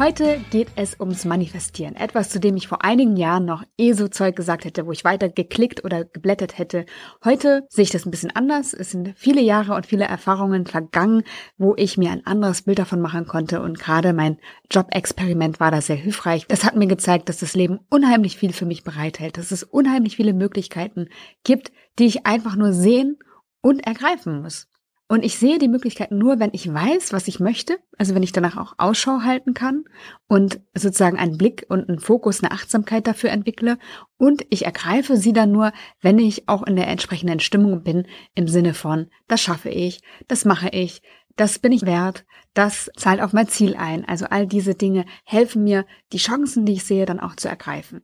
Heute geht es ums Manifestieren. Etwas, zu dem ich vor einigen Jahren noch eh so Zeug gesagt hätte, wo ich weiter geklickt oder geblättert hätte. Heute sehe ich das ein bisschen anders. Es sind viele Jahre und viele Erfahrungen vergangen, wo ich mir ein anderes Bild davon machen konnte. Und gerade mein Job-Experiment war da sehr hilfreich. Das hat mir gezeigt, dass das Leben unheimlich viel für mich bereithält, dass es unheimlich viele Möglichkeiten gibt, die ich einfach nur sehen und ergreifen muss. Und ich sehe die Möglichkeiten nur, wenn ich weiß, was ich möchte, also wenn ich danach auch Ausschau halten kann und sozusagen einen Blick und einen Fokus, eine Achtsamkeit dafür entwickle. Und ich ergreife sie dann nur, wenn ich auch in der entsprechenden Stimmung bin, im Sinne von, das schaffe ich, das mache ich, das bin ich wert, das zahlt auf mein Ziel ein. Also all diese Dinge helfen mir, die Chancen, die ich sehe, dann auch zu ergreifen.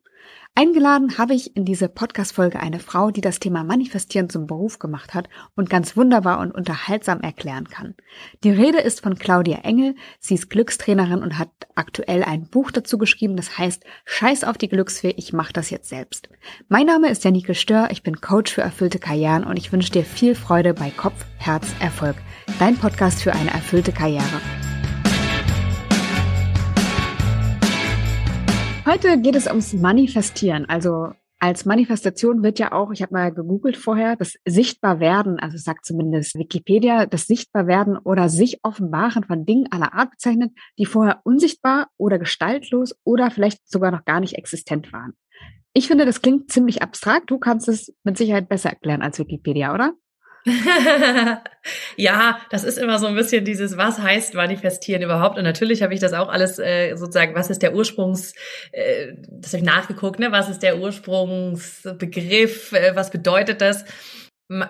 Eingeladen habe ich in diese Podcast-Folge eine Frau, die das Thema Manifestieren zum Beruf gemacht hat und ganz wunderbar und unterhaltsam erklären kann. Die Rede ist von Claudia Engel. Sie ist Glückstrainerin und hat aktuell ein Buch dazu geschrieben, das heißt Scheiß auf die Glücksfee, ich mach das jetzt selbst. Mein Name ist Janike Stör, ich bin Coach für erfüllte Karrieren und ich wünsche dir viel Freude bei Kopf, Herz, Erfolg. Dein Podcast für eine erfüllte Karriere. Heute geht es ums Manifestieren. Also als Manifestation wird ja auch, ich habe mal gegoogelt vorher, das Sichtbarwerden, also sagt zumindest Wikipedia, das Sichtbarwerden oder sich offenbaren von Dingen aller Art bezeichnet, die vorher unsichtbar oder gestaltlos oder vielleicht sogar noch gar nicht existent waren. Ich finde, das klingt ziemlich abstrakt. Du kannst es mit Sicherheit besser erklären als Wikipedia, oder? ja, das ist immer so ein bisschen dieses, was heißt manifestieren überhaupt? Und natürlich habe ich das auch alles äh, sozusagen, was ist der Ursprungs, äh, das habe ich nachgeguckt, ne? Was ist der Ursprungsbegriff? Äh, was bedeutet das?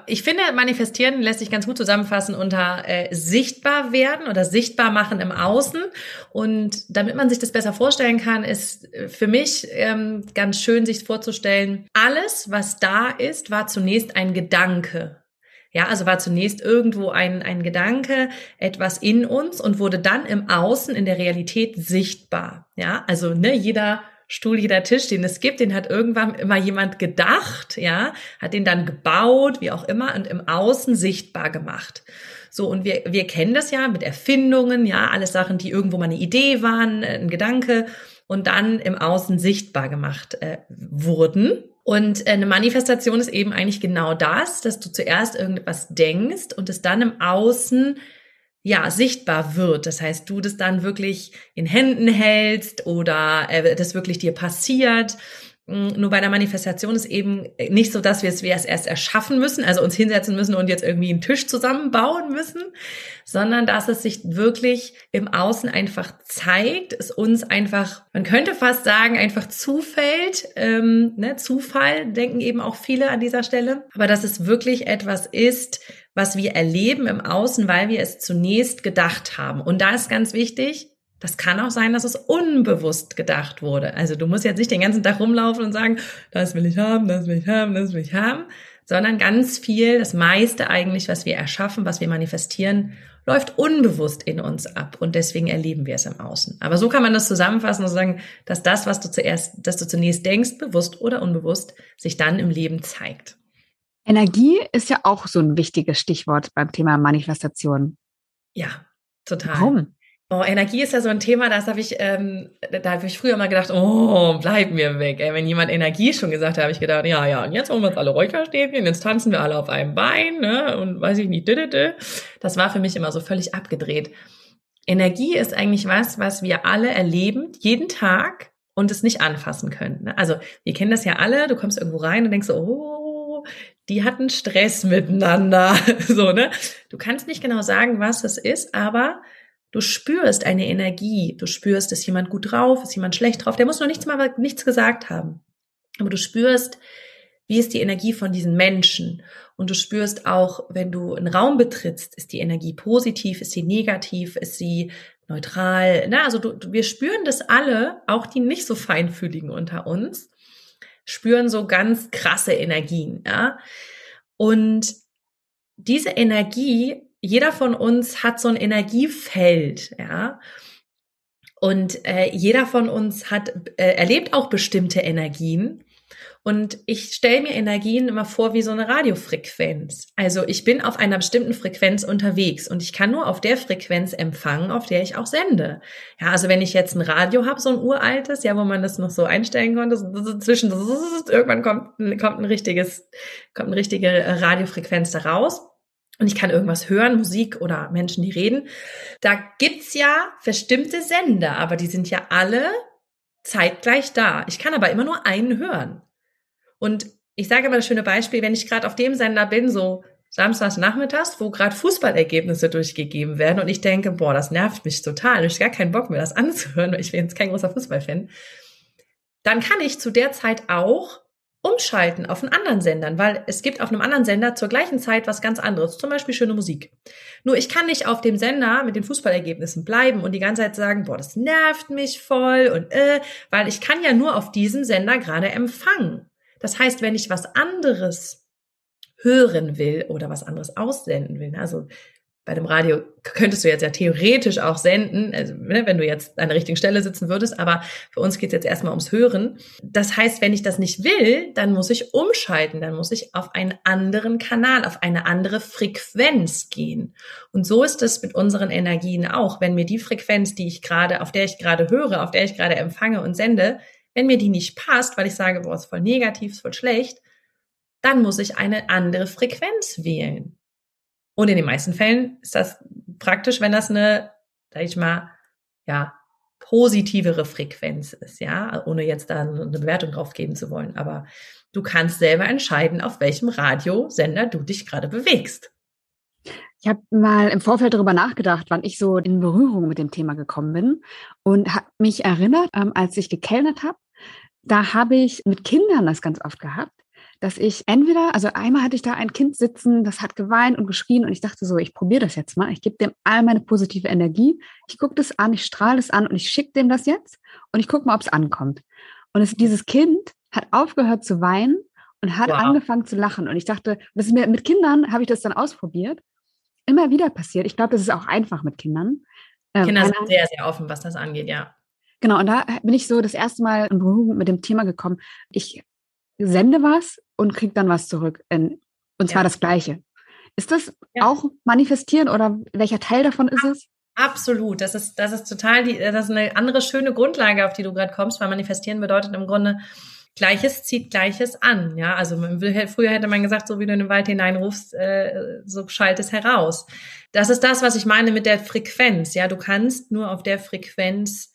Ich finde, manifestieren lässt sich ganz gut zusammenfassen unter äh, sichtbar werden oder sichtbar machen im Außen. Und damit man sich das besser vorstellen kann, ist äh, für mich ähm, ganz schön, sich vorzustellen, alles, was da ist, war zunächst ein Gedanke. Ja, also war zunächst irgendwo ein, ein Gedanke, etwas in uns und wurde dann im Außen, in der Realität sichtbar. Ja, also ne, jeder Stuhl, jeder Tisch, den es gibt, den hat irgendwann immer jemand gedacht, ja, hat den dann gebaut, wie auch immer, und im Außen sichtbar gemacht. So, und wir, wir kennen das ja mit Erfindungen, ja, alles Sachen, die irgendwo mal eine Idee waren, ein Gedanke und dann im Außen sichtbar gemacht äh, wurden. Und äh, eine Manifestation ist eben eigentlich genau das, dass du zuerst irgendetwas denkst und es dann im Außen ja sichtbar wird. Das heißt, du das dann wirklich in Händen hältst oder äh, das wirklich dir passiert. Mm, nur bei der Manifestation ist eben nicht so, dass wir es, erst erschaffen müssen, also uns hinsetzen müssen und jetzt irgendwie einen Tisch zusammenbauen müssen, sondern dass es sich wirklich im Außen einfach zeigt, es uns einfach, man könnte fast sagen, einfach zufällt, ähm, ne, Zufall, denken eben auch viele an dieser Stelle, aber dass es wirklich etwas ist, was wir erleben im Außen, weil wir es zunächst gedacht haben. Und da ist ganz wichtig, das kann auch sein, dass es unbewusst gedacht wurde. Also du musst jetzt nicht den ganzen Tag rumlaufen und sagen, das will ich haben, das will ich haben, das will ich haben, sondern ganz viel, das meiste eigentlich, was wir erschaffen, was wir manifestieren, läuft unbewusst in uns ab und deswegen erleben wir es im Außen. Aber so kann man das zusammenfassen und sagen, dass das, was du zuerst, dass du zunächst denkst, bewusst oder unbewusst, sich dann im Leben zeigt. Energie ist ja auch so ein wichtiges Stichwort beim Thema Manifestation. Ja, total. Warum? Oh, Energie ist ja so ein Thema, das habe ich, ähm, da habe ich früher mal gedacht, oh, bleib mir weg. Ey, wenn jemand Energie schon gesagt hat, habe ich gedacht, ja, ja, und jetzt holen wir uns alle Räucherstäbchen, jetzt tanzen wir alle auf einem Bein, ne, und weiß ich nicht, das war für mich immer so völlig abgedreht. Energie ist eigentlich was, was wir alle erleben, jeden Tag und es nicht anfassen können. Ne? Also wir kennen das ja alle, du kommst irgendwo rein und denkst so, oh, die hatten Stress miteinander, so, ne? Du kannst nicht genau sagen, was es ist, aber Du spürst eine Energie, du spürst, ist jemand gut drauf, ist jemand schlecht drauf, der muss noch nichts mal nichts gesagt haben. Aber du spürst, wie ist die Energie von diesen Menschen? Und du spürst auch, wenn du einen Raum betrittst, ist die Energie positiv, ist sie negativ, ist sie neutral? Na, also du, wir spüren das alle, auch die nicht so feinfühligen unter uns, spüren so ganz krasse Energien, ja. Und diese Energie jeder von uns hat so ein Energiefeld, ja. Und äh, jeder von uns hat äh, erlebt auch bestimmte Energien. Und ich stelle mir Energien immer vor wie so eine Radiofrequenz. Also ich bin auf einer bestimmten Frequenz unterwegs und ich kann nur auf der Frequenz empfangen, auf der ich auch sende. Ja, also wenn ich jetzt ein Radio habe, so ein uraltes, ja, wo man das noch so einstellen konnte, so zwischen irgendwann kommt, kommt ein richtiges, kommt eine richtige Radiofrequenz da raus und ich kann irgendwas hören, Musik oder Menschen, die reden. Da gibt's ja bestimmte Sender, aber die sind ja alle zeitgleich da. Ich kann aber immer nur einen hören. Und ich sage immer das schöne Beispiel, wenn ich gerade auf dem Sender bin, so samstags nachmittags, wo gerade Fußballergebnisse durchgegeben werden und ich denke, boah, das nervt mich total, ich habe gar keinen Bock mehr, das anzuhören, weil ich bin jetzt kein großer Fußballfan, dann kann ich zu der Zeit auch umschalten auf einen anderen Sendern, weil es gibt auf einem anderen Sender zur gleichen Zeit was ganz anderes, zum Beispiel schöne Musik. Nur ich kann nicht auf dem Sender mit den Fußballergebnissen bleiben und die ganze Zeit sagen, boah, das nervt mich voll und äh, weil ich kann ja nur auf diesem Sender gerade empfangen. Das heißt, wenn ich was anderes hören will oder was anderes aussenden will, ne, also bei dem Radio könntest du jetzt ja theoretisch auch senden, also, ne, wenn du jetzt an der richtigen Stelle sitzen würdest, aber für uns geht es jetzt erstmal ums Hören. Das heißt, wenn ich das nicht will, dann muss ich umschalten, dann muss ich auf einen anderen Kanal, auf eine andere Frequenz gehen. Und so ist es mit unseren Energien auch. Wenn mir die Frequenz, die ich gerade, auf der ich gerade höre, auf der ich gerade empfange und sende, wenn mir die nicht passt, weil ich sage, boah, ist voll negativ, ist voll schlecht, dann muss ich eine andere Frequenz wählen. Und in den meisten Fällen ist das praktisch, wenn das eine, sag ich mal, ja, positivere Frequenz ist, ja, ohne jetzt da eine Bewertung drauf geben zu wollen. Aber du kannst selber entscheiden, auf welchem Radiosender du dich gerade bewegst. Ich habe mal im Vorfeld darüber nachgedacht, wann ich so in Berührung mit dem Thema gekommen bin und habe mich erinnert, ähm, als ich gekellnert habe, da habe ich mit Kindern das ganz oft gehabt, dass ich entweder, also einmal hatte ich da ein Kind sitzen, das hat geweint und geschrien und ich dachte so, ich probiere das jetzt mal, ich gebe dem all meine positive Energie, ich gucke das an, ich strahle es an und ich schicke dem das jetzt und ich gucke mal, ob es ankommt. Und es, dieses Kind hat aufgehört zu weinen und hat wow. angefangen zu lachen. Und ich dachte, das ist mir, mit Kindern habe ich das dann ausprobiert. Immer wieder passiert. Ich glaube, das ist auch einfach mit Kindern. Ähm, Kinder sind sehr, sehr offen, was das angeht, ja. Genau, und da bin ich so das erste Mal in Berührung mit dem Thema gekommen. Ich sende was und kriege dann was zurück. In, und zwar ja. das Gleiche. Ist das ja. auch manifestieren oder welcher Teil davon ist es? Absolut. Das ist, das ist total die, das ist eine andere schöne Grundlage, auf die du gerade kommst, weil manifestieren bedeutet im Grunde, Gleiches zieht Gleiches an. Ja, also früher hätte man gesagt, so wie du in den Wald hineinrufst, äh, so schalt es heraus. Das ist das, was ich meine mit der Frequenz. Ja, du kannst nur auf der Frequenz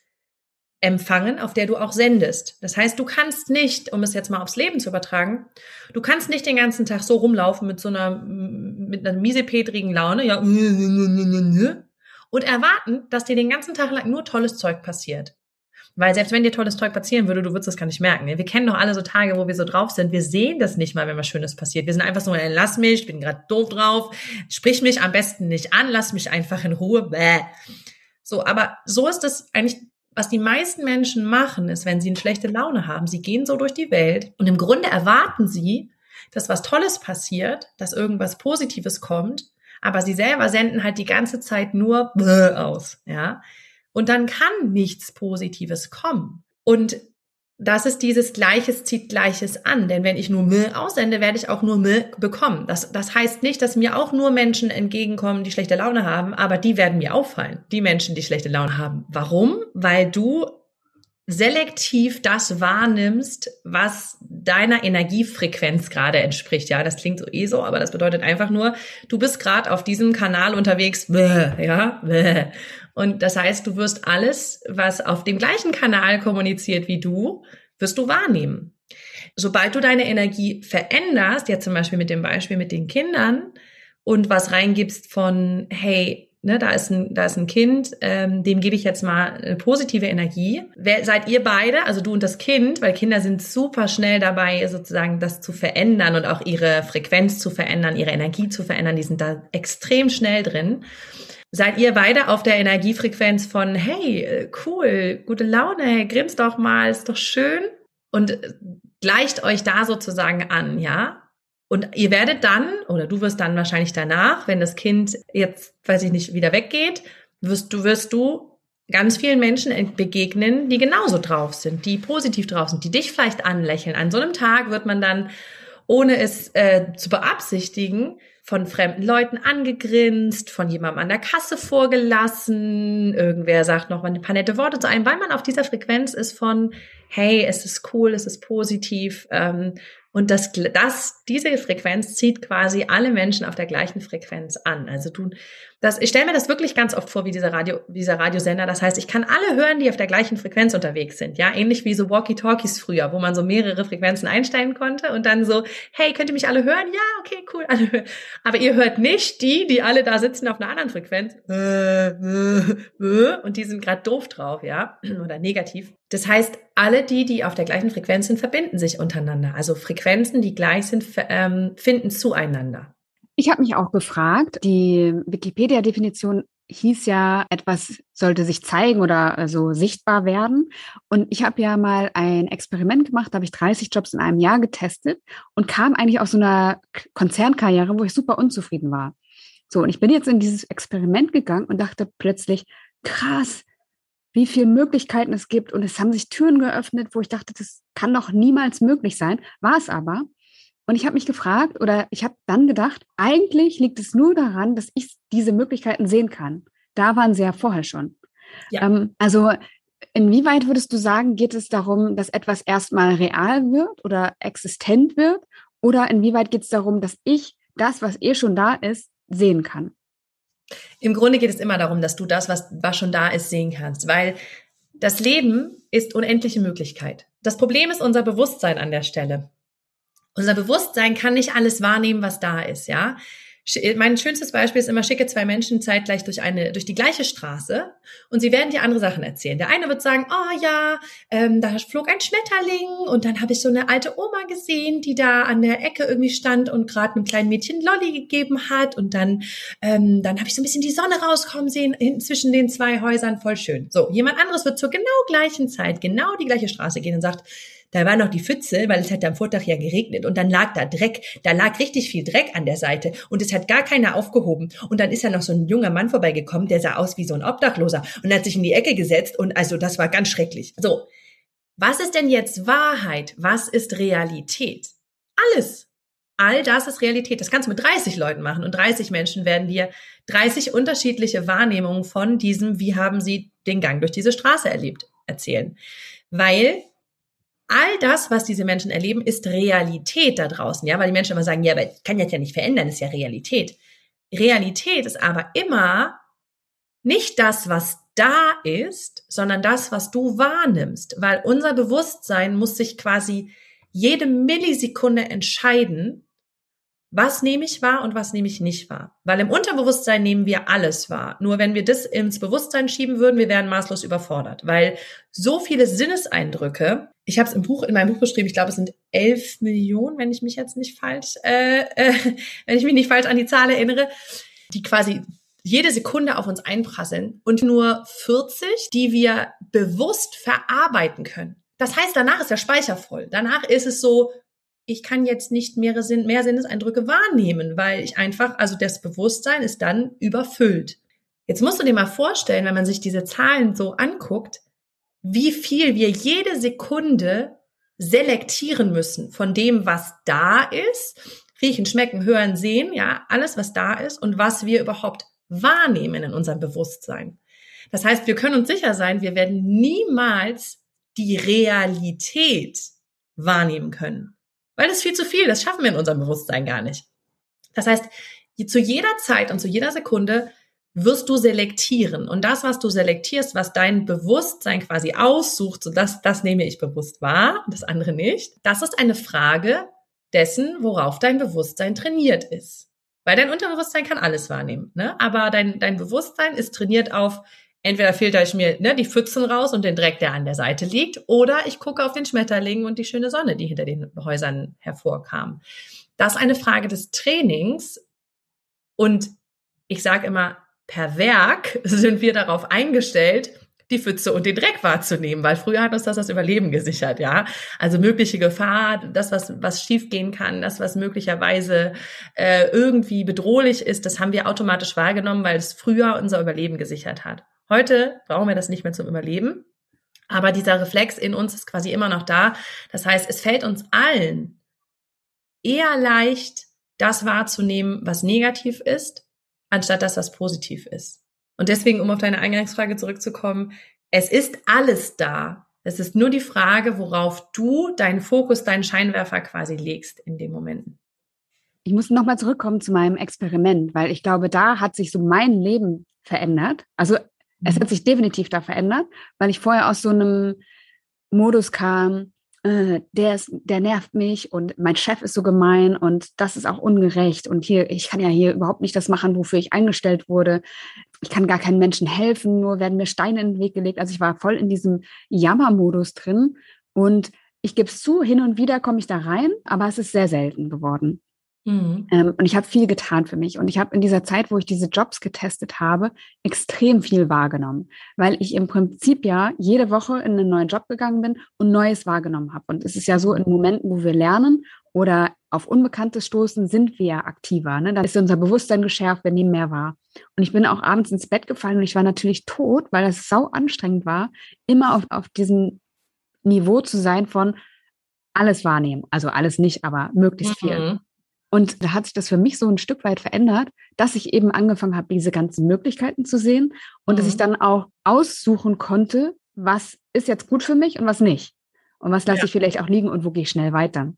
empfangen, auf der du auch sendest. Das heißt, du kannst nicht, um es jetzt mal aufs Leben zu übertragen, du kannst nicht den ganzen Tag so rumlaufen mit so einer, mit einer miesepetrigen Laune, ja, und erwarten, dass dir den ganzen Tag lang nur tolles Zeug passiert. Weil selbst wenn dir tolles Zeug passieren würde, du würdest das gar nicht merken. Wir kennen doch alle so Tage, wo wir so drauf sind. Wir sehen das nicht mal, wenn was Schönes passiert. Wir sind einfach so, lass mich, ich bin gerade doof drauf, sprich mich am besten nicht an, lass mich einfach in Ruhe. Bäh. So, aber so ist es eigentlich was die meisten Menschen machen, ist, wenn sie eine schlechte Laune haben, sie gehen so durch die Welt und im Grunde erwarten sie, dass was Tolles passiert, dass irgendwas Positives kommt, aber sie selber senden halt die ganze Zeit nur aus, ja. Und dann kann nichts Positives kommen. Und das ist dieses Gleiches zieht Gleiches an. Denn wenn ich nur Müll aussende, werde ich auch nur Müll bekommen. Das, das heißt nicht, dass mir auch nur Menschen entgegenkommen, die schlechte Laune haben, aber die werden mir auffallen. Die Menschen, die schlechte Laune haben. Warum? Weil du selektiv das wahrnimmst, was deiner Energiefrequenz gerade entspricht. Ja, das klingt so eh so, aber das bedeutet einfach nur, du bist gerade auf diesem Kanal unterwegs, ja, und das heißt, du wirst alles, was auf dem gleichen Kanal kommuniziert wie du, wirst du wahrnehmen. Sobald du deine Energie veränderst, jetzt zum Beispiel mit dem Beispiel mit den Kindern und was reingibst von, hey, ne, da ist ein, da ist ein Kind, ähm, dem gebe ich jetzt mal eine positive Energie. Wer, seid ihr beide, also du und das Kind, weil Kinder sind super schnell dabei, sozusagen das zu verändern und auch ihre Frequenz zu verändern, ihre Energie zu verändern, die sind da extrem schnell drin. Seid ihr beide auf der Energiefrequenz von, hey, cool, gute Laune, hey, grinst doch mal, ist doch schön und gleicht euch da sozusagen an, ja? Und ihr werdet dann, oder du wirst dann wahrscheinlich danach, wenn das Kind jetzt, weiß ich nicht, wieder weggeht, wirst du, wirst du ganz vielen Menschen begegnen, die genauso drauf sind, die positiv drauf sind, die dich vielleicht anlächeln. An so einem Tag wird man dann, ohne es äh, zu beabsichtigen, von fremden Leuten angegrinst, von jemandem an der Kasse vorgelassen, irgendwer sagt noch mal ein paar nette Worte zu einem, weil man auf dieser Frequenz ist von, hey, es ist cool, es ist positiv, ähm, und das, das, diese Frequenz zieht quasi alle Menschen auf der gleichen Frequenz an. Also du, das, ich stelle mir das wirklich ganz oft vor, wie dieser Radio, dieser Radiosender. Das heißt, ich kann alle hören, die auf der gleichen Frequenz unterwegs sind. Ja, ähnlich wie so Walkie-Talkies früher, wo man so mehrere Frequenzen einstellen konnte und dann so, hey, könnt ihr mich alle hören? Ja, okay, cool, alle hören. Aber ihr hört nicht die, die alle da sitzen auf einer anderen Frequenz. Und die sind gerade doof drauf, ja, oder negativ. Das heißt, alle die, die auf der gleichen Frequenz sind, verbinden sich untereinander. Also Frequenzen, die gleich sind, ähm, finden zueinander. Ich habe mich auch gefragt, die Wikipedia-Definition hieß ja, etwas sollte sich zeigen oder so also sichtbar werden. Und ich habe ja mal ein Experiment gemacht, da habe ich 30 Jobs in einem Jahr getestet und kam eigentlich aus so einer Konzernkarriere, wo ich super unzufrieden war. So, und ich bin jetzt in dieses Experiment gegangen und dachte plötzlich, krass, wie viele Möglichkeiten es gibt. Und es haben sich Türen geöffnet, wo ich dachte, das kann doch niemals möglich sein. War es aber. Und ich habe mich gefragt oder ich habe dann gedacht, eigentlich liegt es nur daran, dass ich diese Möglichkeiten sehen kann. Da waren sie ja vorher schon. Ja. Ähm, also inwieweit würdest du sagen, geht es darum, dass etwas erstmal real wird oder existent wird? Oder inwieweit geht es darum, dass ich das, was eh schon da ist, sehen kann? Im Grunde geht es immer darum, dass du das, was, was schon da ist, sehen kannst, weil das Leben ist unendliche Möglichkeit. Das Problem ist unser Bewusstsein an der Stelle. Unser Bewusstsein kann nicht alles wahrnehmen, was da ist, ja. Mein schönstes Beispiel ist immer, schicke zwei Menschen zeitgleich durch eine, durch die gleiche Straße und sie werden dir andere Sachen erzählen. Der eine wird sagen, oh ja, ähm, da flog ein Schmetterling und dann habe ich so eine alte Oma gesehen, die da an der Ecke irgendwie stand und gerade einem kleinen Mädchen Lolli gegeben hat und dann, ähm, dann habe ich so ein bisschen die Sonne rauskommen sehen zwischen den zwei Häusern, voll schön. So, jemand anderes wird zur genau gleichen Zeit genau die gleiche Straße gehen und sagt, da war noch die Pfütze, weil es hat am Vortag ja geregnet und dann lag da Dreck. Da lag richtig viel Dreck an der Seite und es hat gar keiner aufgehoben. Und dann ist ja noch so ein junger Mann vorbeigekommen, der sah aus wie so ein Obdachloser und hat sich in die Ecke gesetzt und also das war ganz schrecklich. So. Was ist denn jetzt Wahrheit? Was ist Realität? Alles. All das ist Realität. Das kannst du mit 30 Leuten machen und 30 Menschen werden dir 30 unterschiedliche Wahrnehmungen von diesem, wie haben sie den Gang durch diese Straße erlebt, erzählen. Weil all das, was diese Menschen erleben, ist Realität da draußen, ja, weil die Menschen immer sagen, ja, aber ich kann jetzt ja nicht verändern, ist ja Realität. Realität ist aber immer nicht das, was da ist, sondern das, was du wahrnimmst, weil unser Bewusstsein muss sich quasi jede Millisekunde entscheiden, was nehme ich wahr und was nehme ich nicht wahr? Weil im Unterbewusstsein nehmen wir alles wahr. Nur wenn wir das ins Bewusstsein schieben würden, wir wären maßlos überfordert, weil so viele Sinneseindrücke, ich habe es im Buch, in meinem Buch beschrieben, ich glaube, es sind elf Millionen, wenn ich mich jetzt nicht falsch, äh, äh, wenn ich mich nicht falsch an die Zahl erinnere, die quasi jede Sekunde auf uns einprasseln und nur 40, die wir bewusst verarbeiten können. Das heißt, danach ist der Speicher voll. Danach ist es so, ich kann jetzt nicht mehr, Sinn, mehr Sinneseindrücke wahrnehmen, weil ich einfach, also das Bewusstsein ist dann überfüllt. Jetzt musst du dir mal vorstellen, wenn man sich diese Zahlen so anguckt, wie viel wir jede Sekunde selektieren müssen von dem, was da ist, riechen, schmecken, hören, sehen, ja, alles, was da ist und was wir überhaupt wahrnehmen in unserem Bewusstsein. Das heißt, wir können uns sicher sein, wir werden niemals die Realität wahrnehmen können. Weil das ist viel zu viel, das schaffen wir in unserem Bewusstsein gar nicht. Das heißt, zu jeder Zeit und zu jeder Sekunde wirst du selektieren. Und das, was du selektierst, was dein Bewusstsein quasi aussucht, so das, das nehme ich bewusst wahr, das andere nicht, das ist eine Frage dessen, worauf dein Bewusstsein trainiert ist. Weil dein Unterbewusstsein kann alles wahrnehmen, ne? aber dein, dein Bewusstsein ist trainiert auf, entweder filter ich mir ne, die Pfützen raus und den Dreck, der an der Seite liegt, oder ich gucke auf den Schmetterling und die schöne Sonne, die hinter den Häusern hervorkam. Das ist eine Frage des Trainings und ich sage immer, per Werk sind wir darauf eingestellt, die Pfütze und den Dreck wahrzunehmen, weil früher hat uns das das Überleben gesichert, ja. Also mögliche Gefahr, das, was, was schiefgehen kann, das, was möglicherweise äh, irgendwie bedrohlich ist, das haben wir automatisch wahrgenommen, weil es früher unser Überleben gesichert hat. Heute brauchen wir das nicht mehr zum Überleben. Aber dieser Reflex in uns ist quasi immer noch da. Das heißt, es fällt uns allen eher leicht, das wahrzunehmen, was negativ ist, anstatt dass das positiv ist. Und deswegen, um auf deine Eingangsfrage zurückzukommen, es ist alles da. Es ist nur die Frage, worauf du deinen Fokus, deinen Scheinwerfer quasi legst in dem Momenten. Ich muss nochmal zurückkommen zu meinem Experiment, weil ich glaube, da hat sich so mein Leben verändert. Also es hat sich definitiv da verändert, weil ich vorher aus so einem Modus kam, äh, der ist, der nervt mich und mein Chef ist so gemein und das ist auch ungerecht und hier, ich kann ja hier überhaupt nicht das machen, wofür ich eingestellt wurde. Ich kann gar keinen Menschen helfen, nur werden mir Steine in den Weg gelegt. Also ich war voll in diesem Jammermodus drin und ich gebe es zu, hin und wieder komme ich da rein, aber es ist sehr selten geworden. Mhm. Ähm, und ich habe viel getan für mich. Und ich habe in dieser Zeit, wo ich diese Jobs getestet habe, extrem viel wahrgenommen, weil ich im Prinzip ja jede Woche in einen neuen Job gegangen bin und Neues wahrgenommen habe. Und es ist ja so, in Momenten, wo wir lernen oder auf Unbekanntes stoßen, sind wir ja aktiver. Ne? Dann ist unser Bewusstsein geschärft, wir nehmen mehr wahr. Und ich bin auch abends ins Bett gefallen und ich war natürlich tot, weil das sau anstrengend war, immer auf, auf diesem Niveau zu sein von alles wahrnehmen. Also alles nicht, aber möglichst mhm. viel. Und da hat sich das für mich so ein Stück weit verändert, dass ich eben angefangen habe, diese ganzen Möglichkeiten zu sehen und mhm. dass ich mhm. dann auch aussuchen konnte, was ist jetzt gut für mich und was nicht. Und was lasse ja. ich vielleicht auch liegen und wo gehe ich schnell weiter.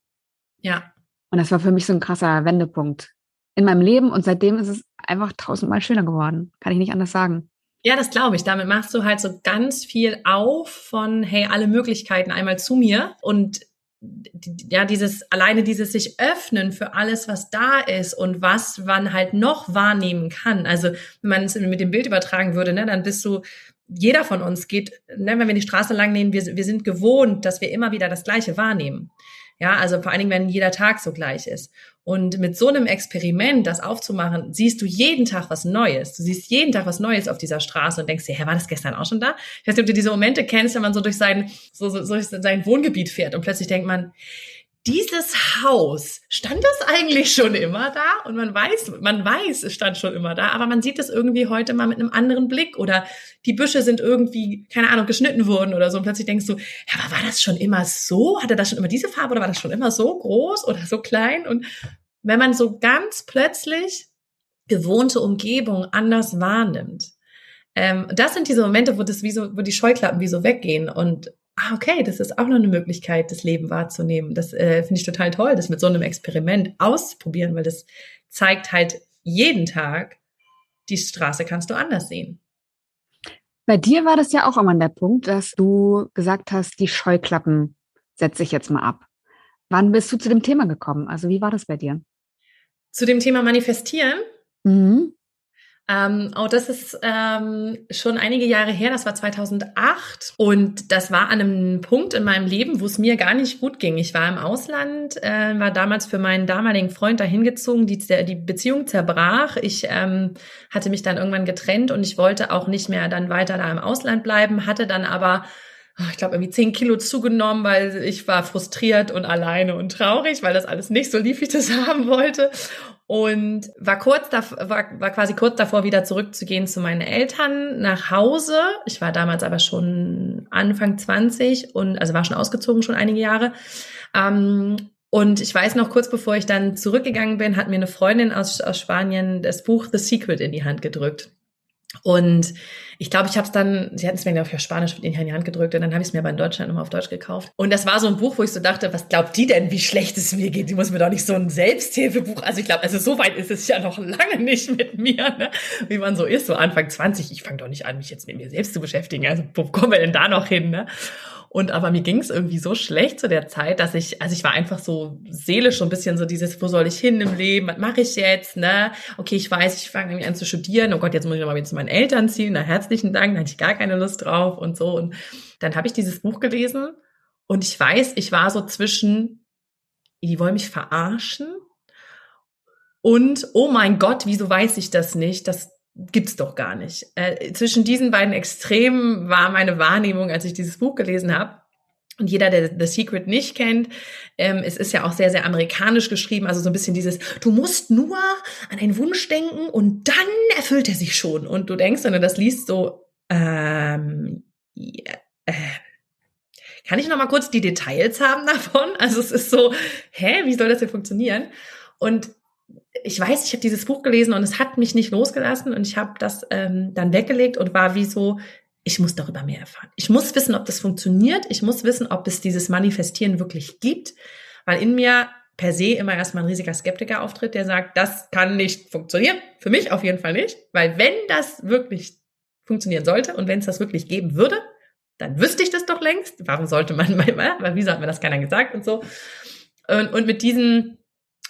Ja. Und das war für mich so ein krasser Wendepunkt in meinem Leben und seitdem ist es einfach tausendmal schöner geworden. Kann ich nicht anders sagen. Ja, das glaube ich. Damit machst du halt so ganz viel auf von, hey, alle Möglichkeiten einmal zu mir und ja, dieses, alleine dieses sich öffnen für alles, was da ist und was man halt noch wahrnehmen kann. Also, wenn man es mit dem Bild übertragen würde, ne, dann bist du, jeder von uns geht, ne, wenn wir die Straße lang nehmen, wir, wir sind gewohnt, dass wir immer wieder das Gleiche wahrnehmen. Ja, also vor allen Dingen, wenn jeder Tag so gleich ist. Und mit so einem Experiment, das aufzumachen, siehst du jeden Tag was Neues. Du siehst jeden Tag was Neues auf dieser Straße und denkst dir, hä, war das gestern auch schon da? Ich weiß nicht, ob du diese Momente kennst, wenn man so durch sein, so, so, so sein Wohngebiet fährt und plötzlich denkt man, dieses Haus, stand das eigentlich schon immer da? Und man weiß, man weiß, es stand schon immer da, aber man sieht es irgendwie heute mal mit einem anderen Blick oder die Büsche sind irgendwie, keine Ahnung, geschnitten worden oder so. Und plötzlich denkst du, ja, aber war das schon immer so? Hatte das schon immer diese Farbe oder war das schon immer so groß oder so klein? Und wenn man so ganz plötzlich gewohnte Umgebung anders wahrnimmt, ähm, das sind diese Momente, wo das wie so, wo die Scheuklappen wie so weggehen und ah, okay, das ist auch noch eine Möglichkeit, das Leben wahrzunehmen. Das äh, finde ich total toll, das mit so einem Experiment auszuprobieren, weil das zeigt halt jeden Tag, die Straße kannst du anders sehen. Bei dir war das ja auch immer der Punkt, dass du gesagt hast, die Scheuklappen setze ich jetzt mal ab. Wann bist du zu dem Thema gekommen? Also wie war das bei dir? Zu dem Thema Manifestieren? Mhm. Ähm, oh, das ist ähm, schon einige Jahre her, das war 2008 und das war an einem Punkt in meinem Leben, wo es mir gar nicht gut ging. Ich war im Ausland, äh, war damals für meinen damaligen Freund dahin gezogen, die, die Beziehung zerbrach. Ich ähm, hatte mich dann irgendwann getrennt und ich wollte auch nicht mehr dann weiter da im Ausland bleiben, hatte dann aber ich glaube, irgendwie zehn Kilo zugenommen, weil ich war frustriert und alleine und traurig, weil das alles nicht so lief, wie ich das haben wollte und war kurz davor, war, war quasi kurz davor, wieder zurückzugehen zu meinen Eltern nach Hause. Ich war damals aber schon Anfang 20 und also war schon ausgezogen schon einige Jahre. Ähm, und ich weiß noch, kurz bevor ich dann zurückgegangen bin, hat mir eine Freundin aus, aus Spanien das Buch The Secret in die Hand gedrückt. Und ich glaube, ich habe es dann, sie hatten es mir, glaube ich, auf Spanisch in die Hand gedrückt und dann habe ich es mir aber in Deutschland nochmal auf Deutsch gekauft. Und das war so ein Buch, wo ich so dachte, was glaubt die denn, wie schlecht es mir geht? Die muss mir doch nicht so ein Selbsthilfebuch, also ich glaube, also so weit ist es ja noch lange nicht mit mir, ne? wie man so ist, so Anfang 20. Ich fange doch nicht an, mich jetzt mit mir selbst zu beschäftigen. Also wo kommen wir denn da noch hin? Ne? Und aber mir ging es irgendwie so schlecht zu der Zeit, dass ich, also ich war einfach so seelisch so ein bisschen so dieses, wo soll ich hin im Leben? Was mache ich jetzt? Ne? Okay, ich weiß, ich fange irgendwie an zu studieren. Oh Gott, jetzt muss ich noch mal wieder zu meinen Eltern ziehen. Na, herzlichen Dank, da hatte ich gar keine Lust drauf und so. Und dann habe ich dieses Buch gelesen und ich weiß, ich war so zwischen, die wollen mich verarschen und oh mein Gott, wieso weiß ich das nicht? Das gibt's doch gar nicht. Äh, zwischen diesen beiden Extremen war meine Wahrnehmung, als ich dieses Buch gelesen habe. Und jeder, der The Secret nicht kennt, ähm, es ist ja auch sehr, sehr amerikanisch geschrieben, also so ein bisschen dieses, du musst nur an einen Wunsch denken und dann erfüllt er sich schon. Und du denkst, wenn du das liest, so, Ähm, ja, äh, kann ich noch mal kurz die Details haben davon? Also es ist so, hä, wie soll das denn funktionieren? Und ich weiß, ich habe dieses Buch gelesen und es hat mich nicht losgelassen und ich habe das ähm, dann weggelegt und war wie so, ich muss darüber mehr erfahren. Ich muss wissen, ob das funktioniert. Ich muss wissen, ob es dieses Manifestieren wirklich gibt, weil in mir per se immer erstmal ein riesiger Skeptiker auftritt, der sagt, das kann nicht funktionieren. Für mich auf jeden Fall nicht, weil wenn das wirklich funktionieren sollte und wenn es das wirklich geben würde, dann wüsste ich das doch längst. Warum sollte man, weil wieso hat mir das keiner gesagt und so. Und, und mit diesen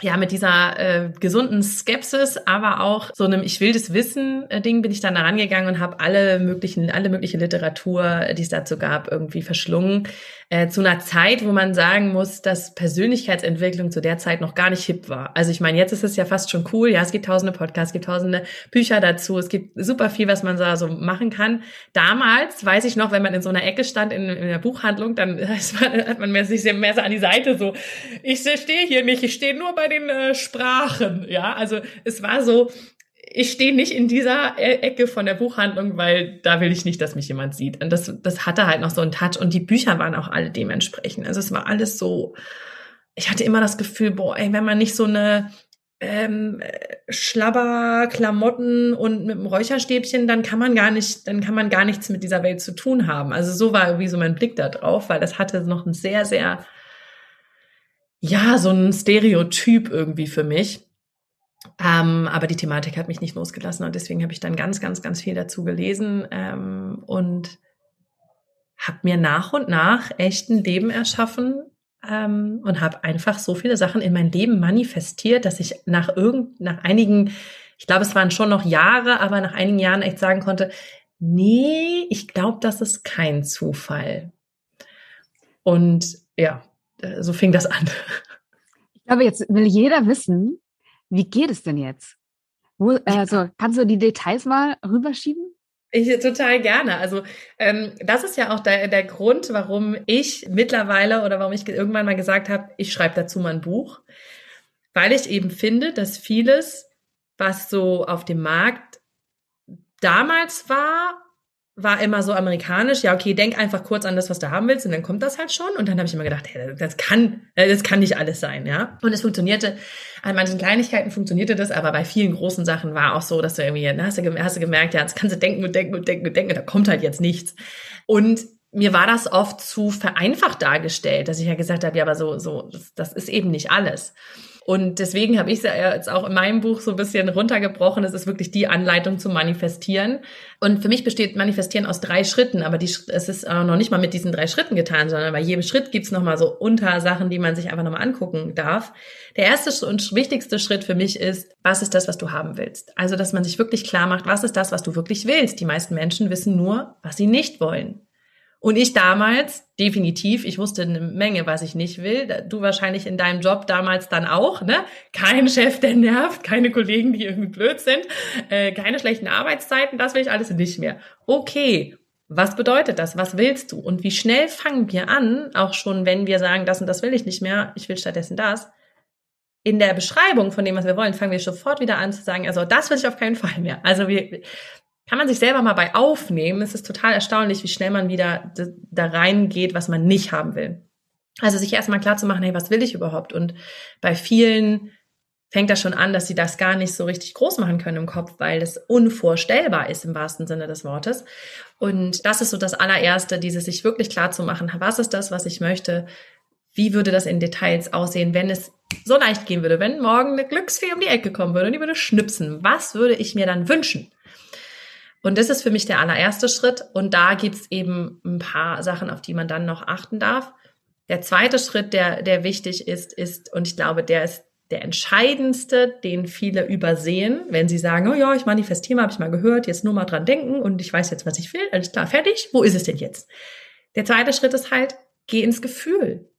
ja, mit dieser äh, gesunden Skepsis, aber auch so einem Ich will das wissen äh, Ding bin ich dann da rangegangen und habe alle möglichen, alle mögliche Literatur, die es dazu gab, irgendwie verschlungen. Äh, zu einer Zeit, wo man sagen muss, dass Persönlichkeitsentwicklung zu der Zeit noch gar nicht hip war. Also ich meine, jetzt ist es ja fast schon cool. Ja, es gibt tausende Podcasts, es gibt tausende Bücher dazu, es gibt super viel, was man da so machen kann. Damals, weiß ich noch, wenn man in so einer Ecke stand in, in der Buchhandlung, dann hat man mehr, sich mehr so an die Seite so, ich stehe hier nicht, ich stehe nur bei den äh, Sprachen. Ja, also es war so, ich stehe nicht in dieser e-, Ecke von der Buchhandlung, weil da will ich nicht, dass mich jemand sieht. Und das, das hatte halt noch so einen Touch. Und die Bücher waren auch alle dementsprechend. Also es war alles so, ich hatte immer das Gefühl, boah, ey, wenn man nicht so eine ähm, Schlabber, Klamotten und mit einem Räucherstäbchen, dann kann man gar nicht, dann kann man gar nichts mit dieser Welt zu tun haben. Also so war irgendwie so mein Blick da drauf, weil das hatte noch ein sehr, sehr, ja, so ein Stereotyp irgendwie für mich. Ähm, aber die Thematik hat mich nicht losgelassen und deswegen habe ich dann ganz, ganz, ganz viel dazu gelesen ähm, und habe mir nach und nach echt ein Leben erschaffen ähm, und habe einfach so viele Sachen in mein Leben manifestiert, dass ich nach irgend, nach einigen, ich glaube, es waren schon noch Jahre, aber nach einigen Jahren echt sagen konnte, nee, ich glaube, das ist kein Zufall. Und ja, äh, so fing das an. Ich glaube, jetzt will jeder wissen, wie geht es denn jetzt? Wo, also, kannst du die Details mal rüberschieben? Ich total gerne. Also ähm, das ist ja auch der, der Grund, warum ich mittlerweile oder warum ich irgendwann mal gesagt habe, ich schreibe dazu mal ein Buch, weil ich eben finde, dass vieles, was so auf dem Markt damals war, war immer so amerikanisch, ja, okay, denk einfach kurz an das, was du haben willst, und dann kommt das halt schon. Und dann habe ich immer gedacht, hey, das kann, äh, das kann nicht alles sein, ja. Und es funktionierte, an manchen Kleinigkeiten funktionierte das, aber bei vielen großen Sachen war auch so, dass du irgendwie, hast du, hast du gemerkt, ja, jetzt kannst du denken und denken und denken und denken, da kommt halt jetzt nichts. Und mir war das oft zu vereinfacht dargestellt, dass ich ja gesagt habe, ja, aber so, so, das, das ist eben nicht alles. Und deswegen habe ich es ja jetzt auch in meinem Buch so ein bisschen runtergebrochen. Es ist wirklich die Anleitung zum Manifestieren. Und für mich besteht Manifestieren aus drei Schritten, aber die, es ist noch nicht mal mit diesen drei Schritten getan, sondern bei jedem Schritt gibt's es nochmal so Untersachen, die man sich einfach nochmal angucken darf. Der erste und wichtigste Schritt für mich ist, was ist das, was du haben willst? Also, dass man sich wirklich klar macht, was ist das, was du wirklich willst? Die meisten Menschen wissen nur, was sie nicht wollen. Und ich damals, definitiv, ich wusste eine Menge, was ich nicht will. Du wahrscheinlich in deinem Job damals dann auch, ne? Kein Chef, der nervt, keine Kollegen, die irgendwie blöd sind, äh, keine schlechten Arbeitszeiten, das will ich alles nicht mehr. Okay, was bedeutet das? Was willst du? Und wie schnell fangen wir an, auch schon wenn wir sagen, das und das will ich nicht mehr, ich will stattdessen das. In der Beschreibung von dem, was wir wollen, fangen wir sofort wieder an zu sagen, also das will ich auf keinen Fall mehr. Also wir, kann man sich selber mal bei aufnehmen. Es ist total erstaunlich, wie schnell man wieder da reingeht, was man nicht haben will. Also sich erstmal klar zu machen, hey, was will ich überhaupt? Und bei vielen fängt das schon an, dass sie das gar nicht so richtig groß machen können im Kopf, weil es unvorstellbar ist im wahrsten Sinne des Wortes. Und das ist so das allererste, dieses sich wirklich klar zu machen, was ist das, was ich möchte? Wie würde das in Details aussehen, wenn es so leicht gehen würde, wenn morgen eine Glücksfee um die Ecke kommen würde und die würde schnipsen? Was würde ich mir dann wünschen? Und das ist für mich der allererste Schritt. Und da gibt's eben ein paar Sachen, auf die man dann noch achten darf. Der zweite Schritt, der, der wichtig ist, ist, und ich glaube, der ist der entscheidendste, den viele übersehen, wenn sie sagen, oh ja, ich manifestiere mal, habe ich mal gehört, jetzt nur mal dran denken und ich weiß jetzt, was ich will, alles klar, fertig, wo ist es denn jetzt? Der zweite Schritt ist halt, geh ins Gefühl.